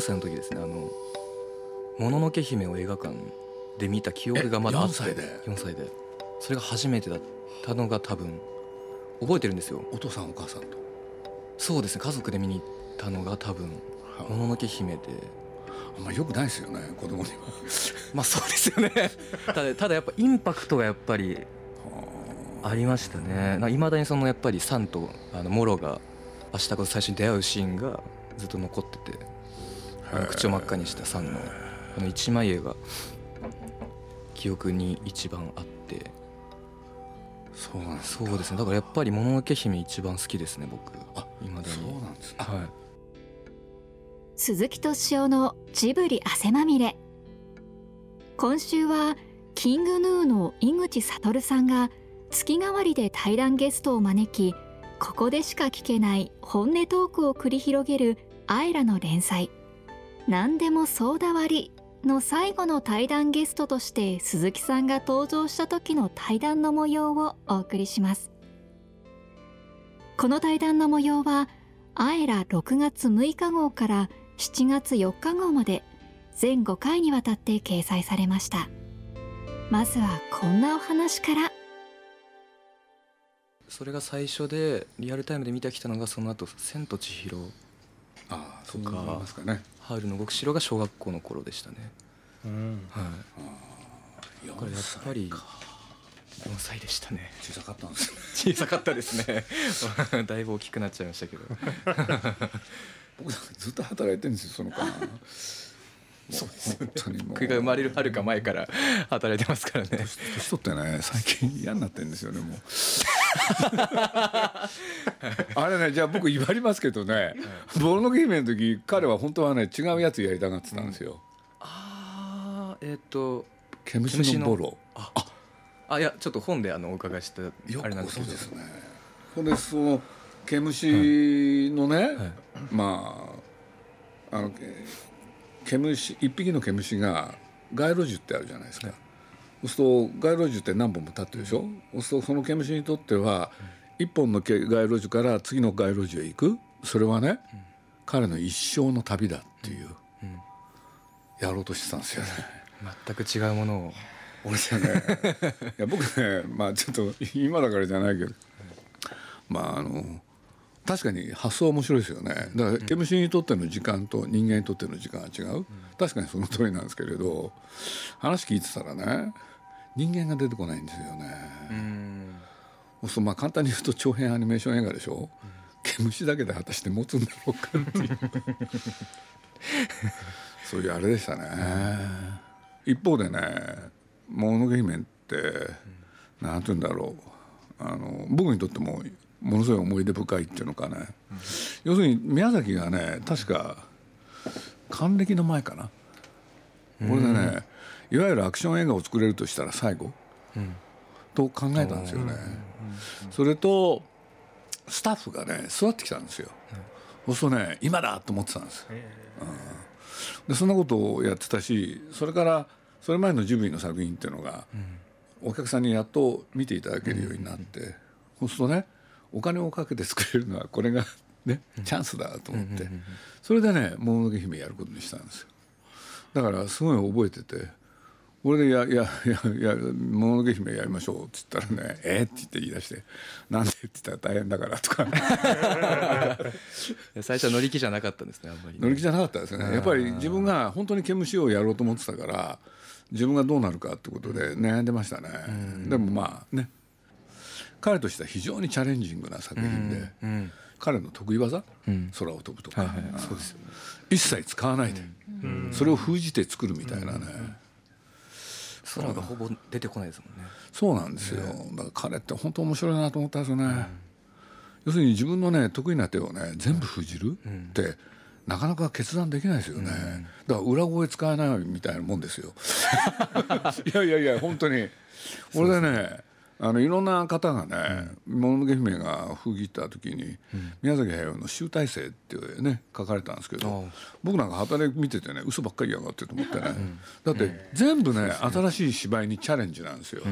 4歳の時ですねあの「もののけ姫」を映画館で見た記憶がまだあって4歳で？4歳で。それが初めてだったのが多分覚えてるんですよ。お父さんお母さんと？そうですね家族で見に行ったのが多分「もののけ姫」で。あんまよくないですよね子供には。まあそうですよね。ただただやっぱインパクトがやっぱりあ。りましたね。いまだにそのやっぱりサンとあのモロが明日こそ最初に出会うシーンがずっと残ってて口を真っ赤にしたサンのあの一枚絵が記憶に一番あって。そうなんですそうですね。だからやっぱり「もののけ姫」一番好きですね僕。あいまだに。そうなんですねはい。鈴木敏夫のジブリ汗まみれ。今週はキングヌーの井口悟さんが月替わりで対談ゲストを招きここでしか聞けない本音トークを繰り広げるアイラの連載「何でもソーダ割り」の最後の対談ゲストとして鈴木さんが登場した時の対談の模様をお送りします。この対談の模様はアエラ6月6日号から7月4日号まで全5回にわたって掲載されました。まずはこんなお話から。それが最初でリアルタイムで見てきたのがその後千と千尋。ああそうとか思いますかね春の極白が小学校の頃でしたね。うん。はい。4これやっぱり歳か。4歳でしたね。小さかったんです小ねさかったですね。だいぶ大きくなっちゃいましたけど。僕ずっと働いてるんですよその間 そうです本当にもう。僕が生まれるはるか前から働いてますからね。年取ってね最近嫌になってるんですよねもうあれねじゃあ僕言われますけどね「ボロノケ姫」の時彼は本当はね違うやつやりたがってたんですよ。ああえっ、と「毛虫のボロ。あいやちょっと本であのお伺いした」よあれなんくですけど。そうですね。ほんでその毛虫のね、はい。まああのけ毛虫一匹の毛虫が街路樹ってあるじゃないですか、そうすると街路樹って何本も立ってるでしょ、そうするとその毛虫にとっては一本の毛街路樹から次の街路樹へ行く？それはね、彼の一生の旅だっていう、やろうとしてたんですよね。全く違うものを。俺じゃねいや僕ねまあちょっと今だからじゃないけどまああの確かに発想は面白いですよね。だから毛虫にとっての時間と人間にとっての時間が違う、確かにその通りなんですけれど話聞いてたらね人間が出てこないんですよね、うん。そうまあ簡単に言うと長編アニメーション映画でしょ、毛虫だけで果たして持つんだろうかっていう。そういうあれでしたね、一方でね「もののけ姫」って何て言うんだろう。あの僕にとってもものすごい思い出深いっていうのかね、要するに宮崎がね確か還暦の前かな、これでねいわゆるアクション映画を作れるとしたら最後、と考えたんですよね。それとスタッフがね育ってきたんですよ。そうするとね今だと思ってたんです。でそんなことをやってたしそれからそれ前のジブリの作品っていうのが、お客さんにやっと見ていただけるようになって、そうするとねお金をかけて作れるのはこれがねチャンスだと思って、それでね「もののけ姫」やることにしたんですよ。だからすごい覚えてて「これでやいやいやいやもののけ姫やりましょう」っつったらね「えっ?」って言って言い出して「なんで?」って言ったら大変だからとか。最初は乗り気じゃなかったんですねあんまりね。乗り気じゃなかったですよねやっぱり自分が本当に毛虫をやろうと思ってたから自分がどうなるかってことで悩んでましたね、でもまあね。彼としては非常にチャレンジングな作品で、うん。彼の得意技、ん。空を飛ぶとか、はいはいうんそうですよ一切使わないで、それを封じて作るみたいなね、空がほぼ出てこないですもんね。そうなんですよ、だから彼って本当面白いなと思ったんですよね、要するに自分のね得意な手をね全部封じるって、なかなか決断できないですよね、だから裏声使えないみたいなもんですよ。いやいやいや本当に。俺でねあのいろんな方がね「もののけ姫」が封切った時に、宮崎駿の「集大成」っていうね書かれたんですけど僕なんか働き見ててね嘘ばっかりやがってと思ってね、だって全部ね新しい芝居にチャレンジなんですよ、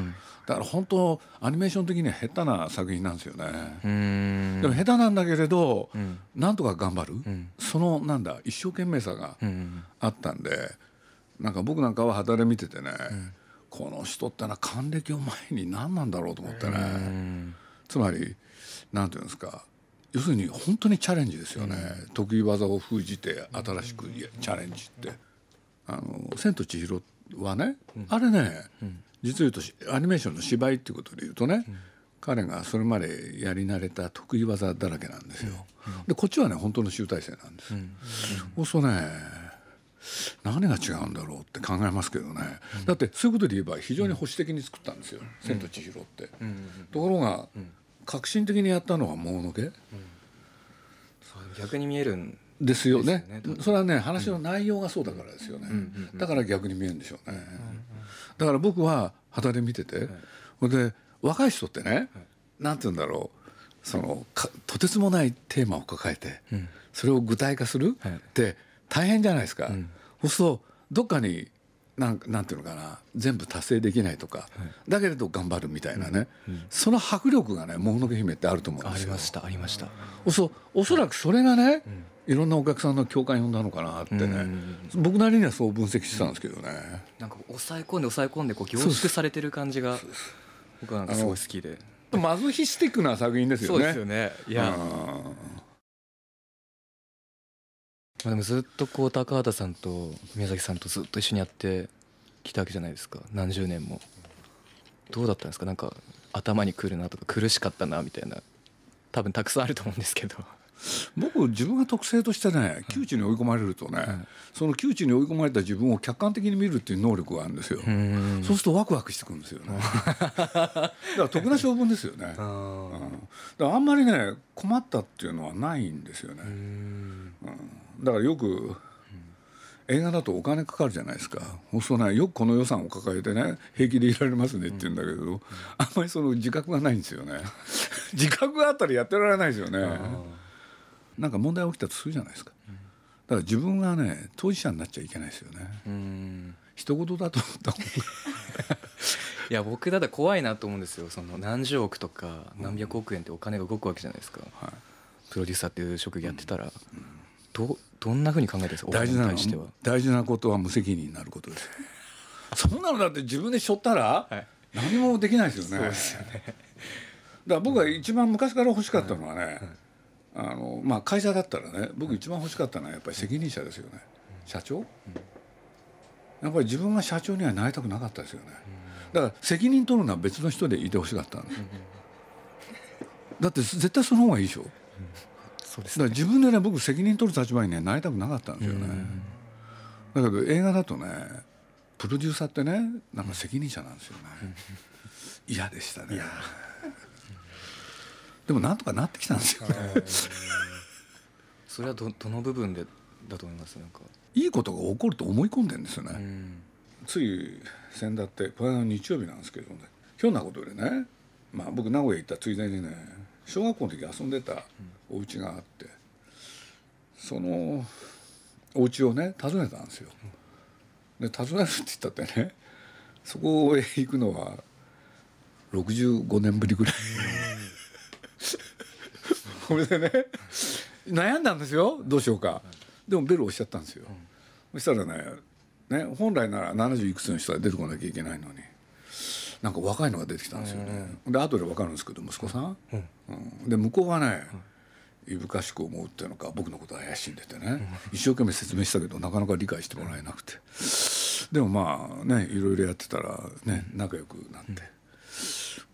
だから本当アニメーション的には下手な作品なんですよね。でも下手なんだけれど、なんとか頑張る、そのなんだ一生懸命さがあったんでなんか僕なんかは働き見ててね、この人ってのは還暦を前に何なんだろうと思ってね。つまり何て言うんですか。要するに本当にチャレンジですよね、得意技を封じて新しくチャレンジって「あの千と千尋」はね、あれね、実を言うとアニメーションの芝居っていうことで言うとね、彼がそれまでやり慣れた得意技だらけなんですよ。でこっちはね本当の集大成なんです。そうするとね何が違うんだろうって考えますけどね、うん、だってそういうことで言えば非常に保守的に作ったんですよ「千と千尋」って、ところが、革新的にやったのはもののけ、逆に見えるんですよね、ね、それはね話の内容がそうだからですよね、だから逆に見えるんでしょうね、だから僕は旗で見てて、はい、で若い人ってね、はい、なんて言うんだろう。そのとてつもないテーマを抱えて、それを具体化するって、大変じゃないですか、うん、そうするとどっかになんなんていうのかな全部達成できないとか、はい、だけれど頑張るみたいなね、うんうん、その迫力がねもののけ姫ってあると思うんですよ。ありましたありました。おそおそらくそれがね、いろんなお客さんの共感呼んだのかなってね、僕なりにはそう分析してたんですけどね、なんか抑え込んで抑え込んでこう凝縮されてる感じが僕はなんかすごい好きで。マゾヒスティックな作品ですよね。そうですよね。いやでもずっとこう高畑さんと宮崎さんとずっと一緒にやってきたわけじゃないですか。何十年も。どうだったんですか？なんか頭にくるなとか苦しかったなみたいな。多分たくさんあると思うんですけど。僕自分が特性としてね窮地に追い込まれるとね、その窮地に追い込まれた自分を客観的に見るっていう能力があるんですよ。そうするとワクワクしてくるんですよね。だから得な性分ですよね、うん、だからあんまりね困ったっていうのはないんですよね、うん。だからよく映画だとお金かかるじゃないですか。そうするとねよくこの予算を抱えてね平気でいられますねって言うんだけど、あんまりその自覚がないんですよね。自覚があったらやってられないですよねなんか問題起きたとするじゃないですか。だから自分がね当事者になっちゃいけないですよね。一言だと思ったいや僕だったら怖いなと思うんですよ。その何十億とか何百億円ってお金が動くわけじゃないですか、はい、プロデューサーっていう職業やってたら、うん。どどんなふうに考えてるんですか？大事な大事なことは無責任になることですそんなのだって自分でしょったら何もできないですよね、はい、そうですよね。だから僕が一番昔から欲しかったのはね、はいはい、あのまあ会社だったらね僕一番欲しかったのはやっぱり責任者ですよね、社長、うん、やっぱり自分が社長にはなりたくなかったですよね、だから責任取るのは別の人でいてほしかったんです、だって絶対その方がいいでしょ、そうです、ね、だから自分でね僕責任取る立場に、ね、なりたくなかったんですよね、だけど映画だとねプロデューサーってねなんか責任者なんですよね。嫌でしたねでもなんとかなってきたんですよ。ねそれはどどの部分でだと思います？なんか。いいことが起こると思い込んでんですよね、つい先だってこれは日曜日なんですけどね。ひょんなことでね。まあ僕名古屋行ったついでにね小学校の時遊んでたお家があって。そのお家をね訪ねたんですよ。で訪ねるって言ったってねそこへ行くのは65年ぶりぐらい。これでね悩んだんですよ。どうしようか。でもベル押しちゃったんですよ。そしたらねね本来なら70いくつの人が出てこなきゃいけないのに。なんか若いのが出てきたんですよね。で後で分かるんですけど息子さん？うん、で向こうはね、いぶかしく思うっていうのか僕のこと怪しんでてね、一生懸命説明したけどなかなか理解してもらえなくて。でもまあねいろいろやってたらね仲良くなって、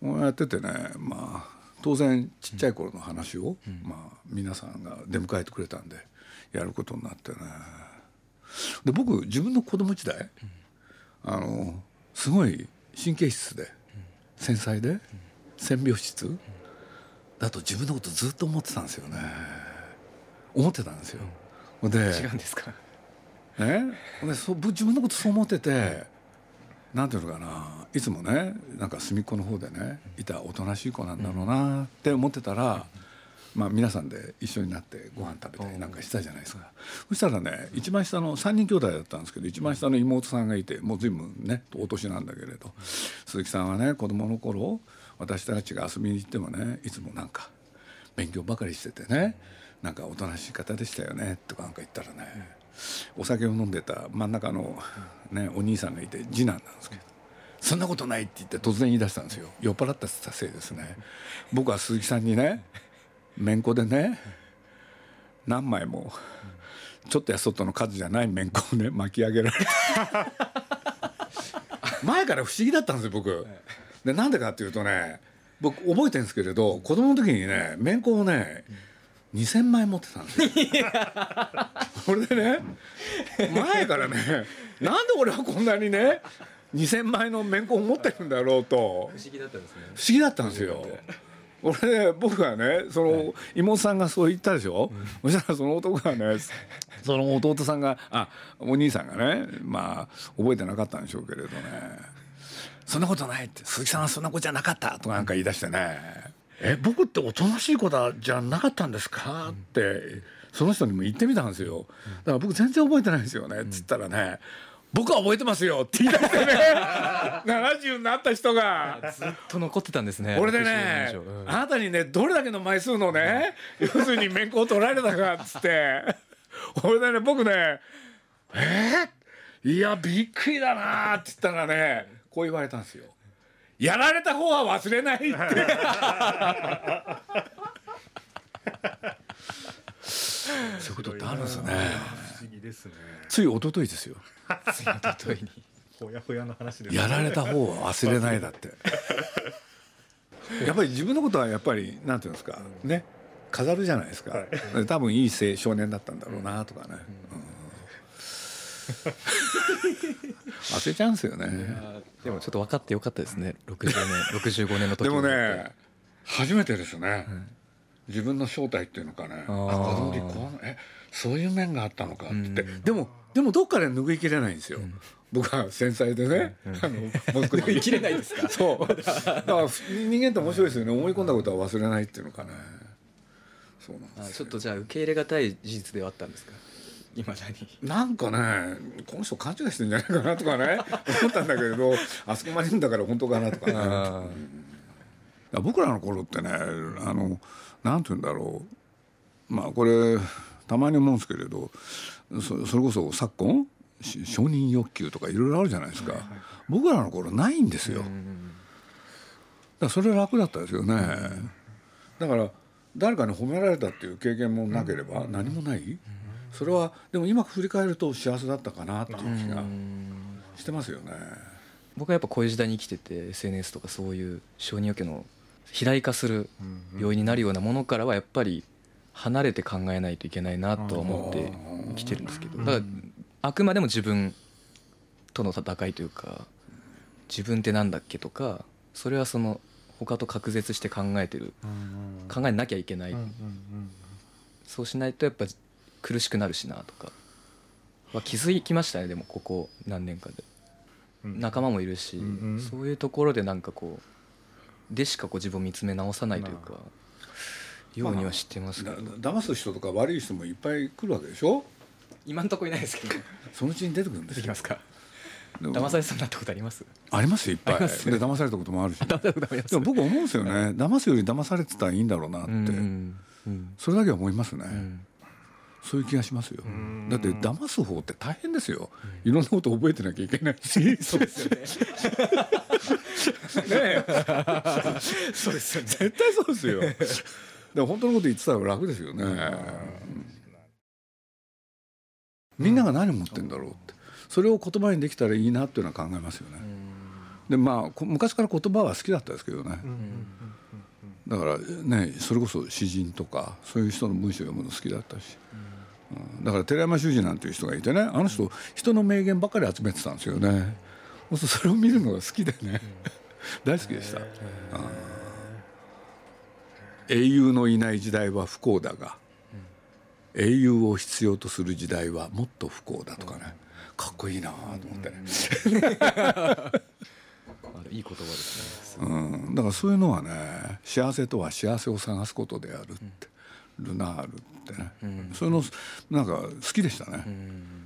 うん、やっててねまあ当然ちっちゃい頃の話を、まあ、皆さんが出迎えてくれたんでやることになってね。で僕自分の子供時代、あのすごい神経質で繊細で線描質だと自分のことずっと思ってたんですよね。思ってたんですよ。で違うんですか？ね？でそ自分のことそう思っててなんていうのかな。いつもねなんか隅っこの方でねいたおとなしい子なんだろうなって思ってたら、まあ、皆さんで一緒になってご飯食べたりなんかしたじゃないですか、そしたらね一番下の3人兄弟だったんですけど一番下の妹さんがいてもう随分ねお年なんだけれど鈴木さんはね子供の頃私たちが遊びに行ってもねいつもなんか勉強ばかりしててねなんかおとなしい方でしたよねとかなんか言ったらねお酒を飲んでた真ん中の、ね、お兄さんがいて次男なんですけど。そんなことないって言って突然言い出したんですよ。酔っ払ったせいですね。僕は鈴木さんにねめんこでね何枚もちょっとやそっとの数じゃないめんこをね巻き上げられて。前から不思議だったんですよ僕。でなんでかっていうとね僕覚えてるんですけれど子供の時にねめんこをね2,000枚持ってたんですよ。これでね前からねなんで俺はこんなにね2,000枚のめんこを持ってるんだろうと。不思議だったんですね。不思議だったんですよ。俺ね僕がねその妹さんがそう言ったでしょ、うん、そしたらその男がねその弟さんがあお兄さんがねまあ覚えてなかったんでしょうけれどね「そんなことない」って「鈴木さんはそんな子じゃなかった」とかなんか言い出してね「え僕っておとなしい子だじゃなかったんですか?」ってその人にも言ってみたんですよ。だから僕全然覚えてないんですよね。っつったらね僕は覚えてますよって言い出してね。70になった人が。ずっと残ってたんですね。俺でね、うん、あなたにねどれだけの枚数のね要するに面子を取られたかっつって。俺でね僕ねえ？ー、いやびっくりだなって言ったらねこう言われたんですよやられた方は忘れないって。そういうことってあるんですね。不思議ですね。つい一昨日ですよ。つい一昨日に。ほやほやの話です、ね、やられた方は忘れないだって。やっぱり自分のことはやっぱりなんていうんですか、ね。飾るじゃないですか、はい、多分いい少年だったんだろうなとかね、うん、忘れちゃうんですよね。でもちょっと分かってよかったですね。60年 65年の時でもね初めてですね、うん自分の正体っていうのかね。あこうえそういう面があったのかって、うん、でもでもどっかで拭いきれないんですよ、うん、僕は繊細でね、うん、あのもう少し拭いきれないですか？そう。だから人間って面白いですよね。思い込んだことは忘れないっていうのかね。そうなんですちょっとじゃあ受け入れがたい事実ではあったんですか？今だに。なんかねこの人勘違いしてんじゃないかなとかね 思ったんだけれどあそこまでいるんだから本当かなとかね。僕らの頃ってねあのなんて言うんだろう。まあこれたまに思うんですけれどそそれこそ昨今承認欲求とかいろいろあるじゃないですか、はいはい、僕らの頃ないんですよ。だそれは楽だったですよね。だから誰かに褒められたっていう経験もなければ何もない。それはでも今振り返ると幸せだったかなっていう気がしてますよね。僕はやっぱこういう時代に生きてて SNS とかそういう承認欲求の肥大化する要因になるようなものからはやっぱり離れて考えないといけないなとは思って生きてるんですけど。だからあくまでも自分との戦いというか自分ってなんだっけとかそれはその他と隔絶して考えてる。考えなきゃいけない。そうしないとやっぱ苦しくなるしなとか。は気づきましたねでもここ何年かで。仲間もいるしそういうところでなんかこうでしかこう自分を見つめ直さないというか、ようには知ってますけど、まあ、騙す人とか悪い人もいっぱい来るわけでしょ？今んとこいないですけど。そのうちに出てくるんですよ。ますか？騙されそうになったことあります？ありますよいっぱい。で騙されたこともあるし。でも僕思うんですよね。騙すより騙されてたらいいんだろうなって、うんうん、それだけは思いますね、うんそういう気がしますよ。だって騙す方って大変ですよ。いろんなこと覚えてなきゃいけないし。そうですよね。ねそうですよね。絶対そうですよ。でも本当のこと言ってたら楽ですよね。みんなが何を持ってんだろうって。それを言葉にできたらいいなっていうのは考えますよね。でまあ昔から言葉は好きだったですけどね。だからねそれこそ詩人とかそういう人の文章を読むの好きだったし。だから寺山修司なんていう人がいてねあの人人の名言ばかり集めてたんですよね。それを見るのが好きでね。大好きでした。英雄のいない時代は不幸だが、英雄を必要とする時代はもっと不幸だとかね、かっこいいなと思って、あいい言葉ですね。うん、だからそういうのはね幸せとは幸せを探すことであるって、ルナールってね、そういうのなんか好きでしたね、うん。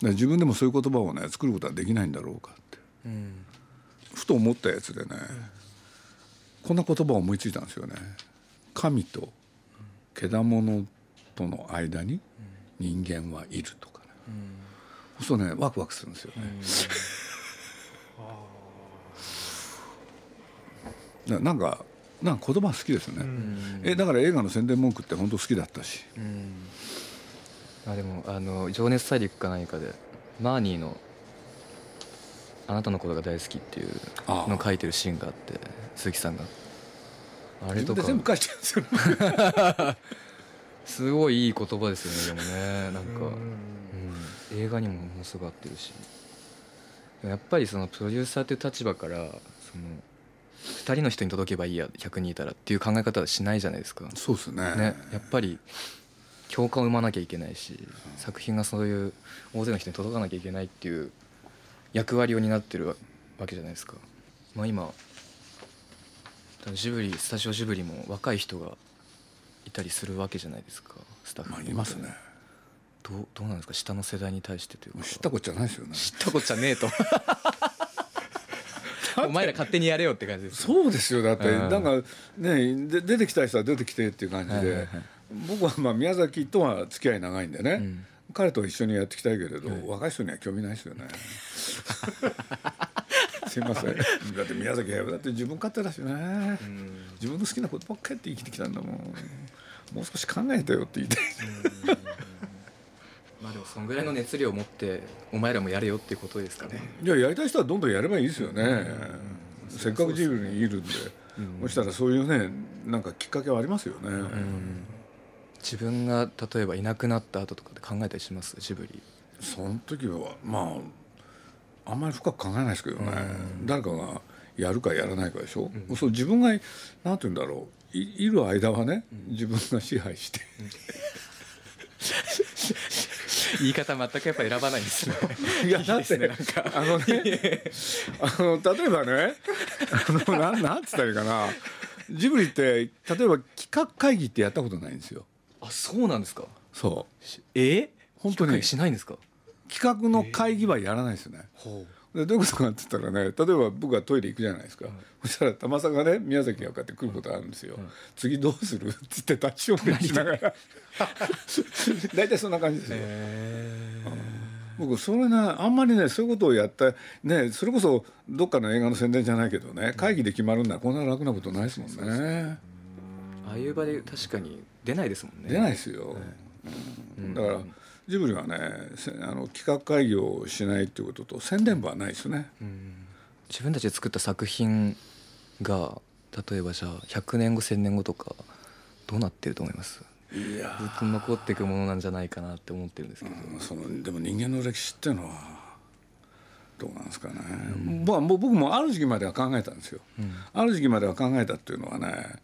で自分でもそういう言葉をね作ることはできないんだろうかって。うん。ふと思ったやつでね、こんな言葉を思いついたんですよね。神と獣との間に人間はいるとかね、そうするとねワクワクするんですよね、ななんかなんか言葉好きですね、えだから映画の宣伝文句って本当好きだったし、あでもあの「情熱大陸」か何かでマーニーの「あなたのことが大好き」っていうのを書いてるシーンがあって鈴木さんが。あれとか。全部返してるんですよ。すごいいい言葉ですよねでもね。なんか、うん、映画にもものすごい合ってるし。やっぱりそのプロデューサーという立場からその2人の人に届けばいいや100人いたらっていう考え方はしないじゃないですか。そうですね。ね、やっぱり共感を生まなきゃいけないし作品がそういう大勢の人に届かなきゃいけないっていう役割を担ってるわわけじゃないですか。まあ、今ジブリスタジオジブリも若い人がいたりするわけじゃないですかスタッフまあいますね。どうどうなんですか？下の世代に対してというか。知ったこっちゃないですよね。知ったこっちゃねえとお前ら勝手にやれよって感じですそうですよだって。うん。なんかねで出てきた人は出てきてっていう感じで、はいはいはい。僕はまあ宮崎とは付き合い長いんでね、ん。彼と一緒にやっていきたいけれど、若い人には興味ないですよね。すいません。だって宮崎駿だって自分勝手だしね、自分の好きなことばっかりって生きてきたんだもん。もう少し考えてよって言いたい、もそんぐらいの熱量を持ってお前らもやれよっていうことですかね。いややりたい人はどんどんやればいいですよね、せっかくジブリにいるんで、そしたらそういうねなんかきっかけはありますよね、自分が例えばいなくなった後とかで考えたりします？ジブリ。その時はまああんまり深く考えないですけどね、誰かがやるかやらないかでしょ、そう自分がなんて言うんだろう。いいる間はね、自分が支配して、言い方全くやっぱ選ばないんですね。いやだってあのねあの例えばねあのなんなんつったらいいかな。ジブリって例えば企画会議ってやったことないんですよ。あそうなんですか。そう。え？本当に。しないんですか？企画の会議はやらないですよね、ほでどういうことかって言ったらね例えば僕がトイレ行くじゃないですか、そしたら玉さんがね宮崎がこうやって来ることあるんですよ、次どうする？って言って立ち読みしながら。大体そんな感じですよ、僕それねあんまりねそういうことをやったねそれこそどっかの映画の宣伝じゃないけどね会議で決まるんだこんな楽なことないですもんね。ああいう場で確かに出ないですもんね。出ないですよ、うん。だからジブリはねせあの企画会議をしないっていうことと宣伝部はないですね、自分たちで作った作品が例えばじゃあ100年後1000年後とかどうなってると思います？いやずっと残っていくものなんじゃないかなって思ってるんですけど、そのでも人間の歴史っていうのはどうなんですかね、う僕もある時期までは考えたんですよ、ある時期までは考えたっていうのはね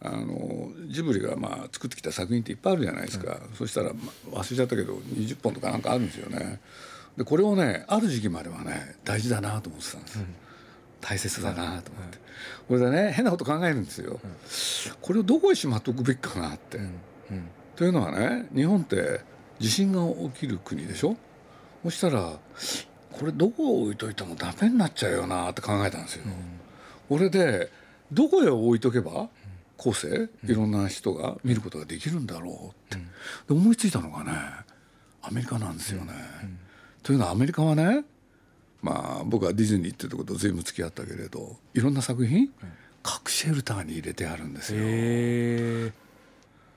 あのジブリがまあ作ってきた作品っていっぱいあるじゃないですか、そしたら、まあ忘れちゃったけど20本とかなんかあるんですよね。でこれをねある時期まではね大事だなと思ってたんです、大切だなと思って、これでね変なこと考えるんですよ、これをどこへしまっておくべきかなって、うん。というのはね日本って地震が起きる国でしょ？そしたらこれどこを置いといてもダメになっちゃうよなって考えたんですよ。これでどこへ置いとけば後世いろんな人が見ることができるんだろうって、で思いついたのがねアメリカなんですよね。というのはアメリカはねまあ僕はディズニーっていうところと随分付き合ったけれどいろんな作品、隠しシェルターに入れてあるんですよ。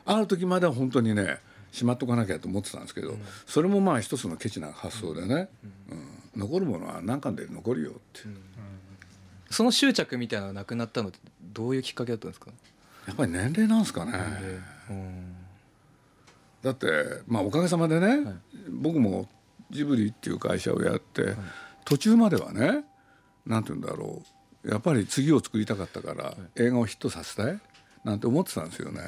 ある時までは本当にねしまっとかなきゃと思ってたんですけど、それもまあ一つのケチな発想でね、うん。残るものは何巻で残るよって、その執着みたいなのがなくなったのってどういうきっかけだったんですか、やっぱり年齢なんですかね、うん。だってまあおかげさまでね、僕もジブリっていう会社をやって、途中まではねなんて言うんだろう。やっぱり次を作りたかったから、映画をヒットさせたい？なんて思ってたんですよね。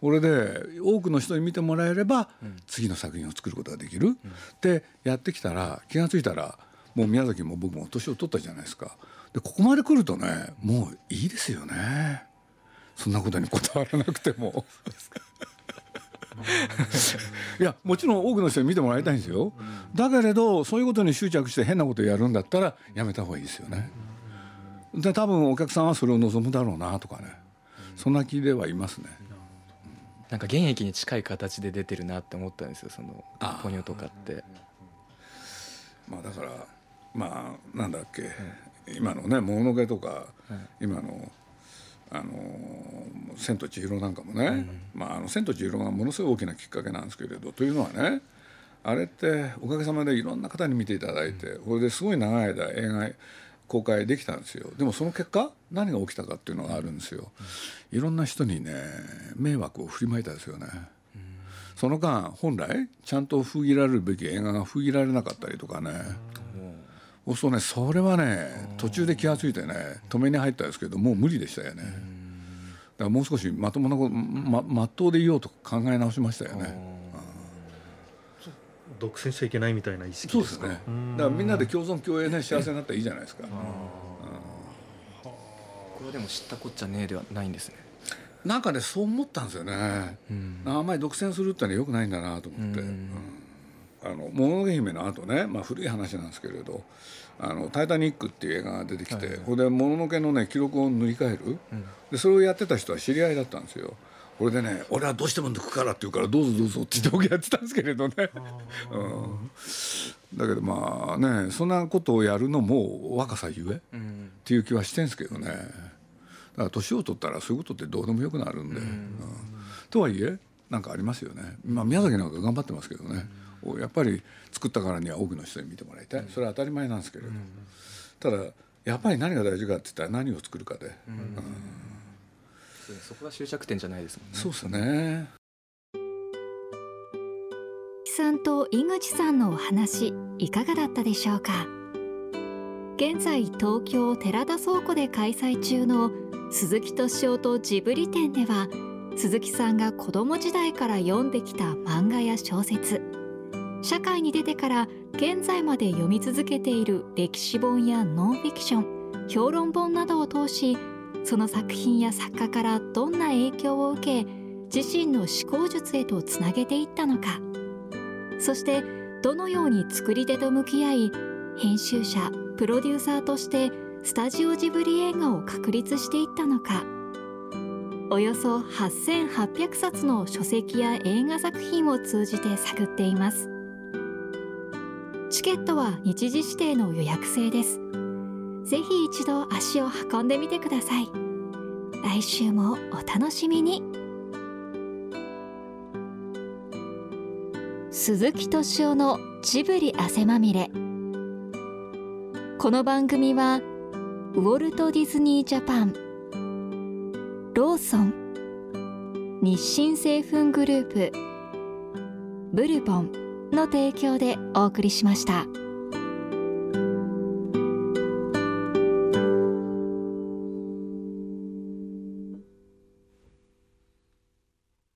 これで多くの人に見てもらえればうん。次の作品を作ることができる、でやってきたら気が付いたらもう宮崎も僕も年を取ったじゃないですか。でここまで来るとねもういいですよねそんなことにこだわらなくても。いやもちろん多くの人に見てもらいたいんですよ。だけれどそういうことに執着して変なことをやるんだったらやめた方がいいですよね。で多分お客さんはそれを望むだろうなとかね。そんな気ではいますね。なんか現役に近い形で出てるなって思ったんですよそのポニョとかって。まあだからまあなんだっけ、今のね「もののけ」とか、今の「あの千と千尋」なんかもね、まああの千と千尋がものすごい大きなきっかけなんですけれどというのはねあれっておかげさまでいろんな方に見ていただいて、これですごい長い間映画公開できたんですよ。でもその結果何が起きたかっていうのがあるんですよ、いろんな人にね迷惑を振りまいたですよね、その間本来ちゃんと封切られるべき映画が封切られなかったりとかね、そうするとねそれはね途中で気が付いてね止めに入ったんですけどもう無理でしたよね、だからもう少しまともなことままっとうでいようと考え直しましたよね、独占しちゃいけないみたいな意識でか？そうですすねだからみんなで共存共栄ね幸せになったらいいじゃないですか、これはでも知ったこっちゃねえではないんですね。なんかねそう思ったんですよね、うん。あんまり独占するってのはよくないんだなと思って、うん。うん。あのもののけ姫の後ね、まあ、古い話なんですけれど「あのタイタニック」っていう映画が出てきて、はいはい。これでもののけのね記録を塗り替える、でそれをやってた人は知り合いだったんですよ。これでね「俺はどうしても抜くから」って言うから「どうぞどうぞ」って言って僕やってたんですけれどね、うん、だけどまあねそんなことをやるのも若さゆえっうんていう気はしてんですけどね。だから年を取ったらそういうことってどうでもよくなるんで、うん。とはいえなんかありますよね、まあ、宮崎なんか頑張ってますけどね、やっぱり作ったからには多くの人に見てもらいたい。それは当たり前なんですけれど、ただやっぱり何が大事かって言ったら何を作るかで、そうそこが終着点じゃないですもんね。そうですね。さんと井口さんのお話いかがだったでしょうか？現在東京寺田倉庫で開催中の鈴木敏夫とジブリ展では鈴木さんが子供時代から読んできた漫画や小説社会に出てから現在まで読み続けている歴史本やノンフィクション評論本などを通しその作品や作家からどんな影響を受け自身の思考術へとつなげていったのか。そしてどのように作り手と向き合い編集者プロデューサーとしてスタジオジブリ映画を確立していったのか。およそ8800冊の書籍や映画作品を通じて探っています。チケットは日時指定の予約制です。ぜひ一度足を運んでみてください。来週もお楽しみに。鈴木敏夫のジブリ汗まみれ。この番組はウォルト・ディズニー・ジャパンローソン日清製粉グループブルボンの提供でお送りしました。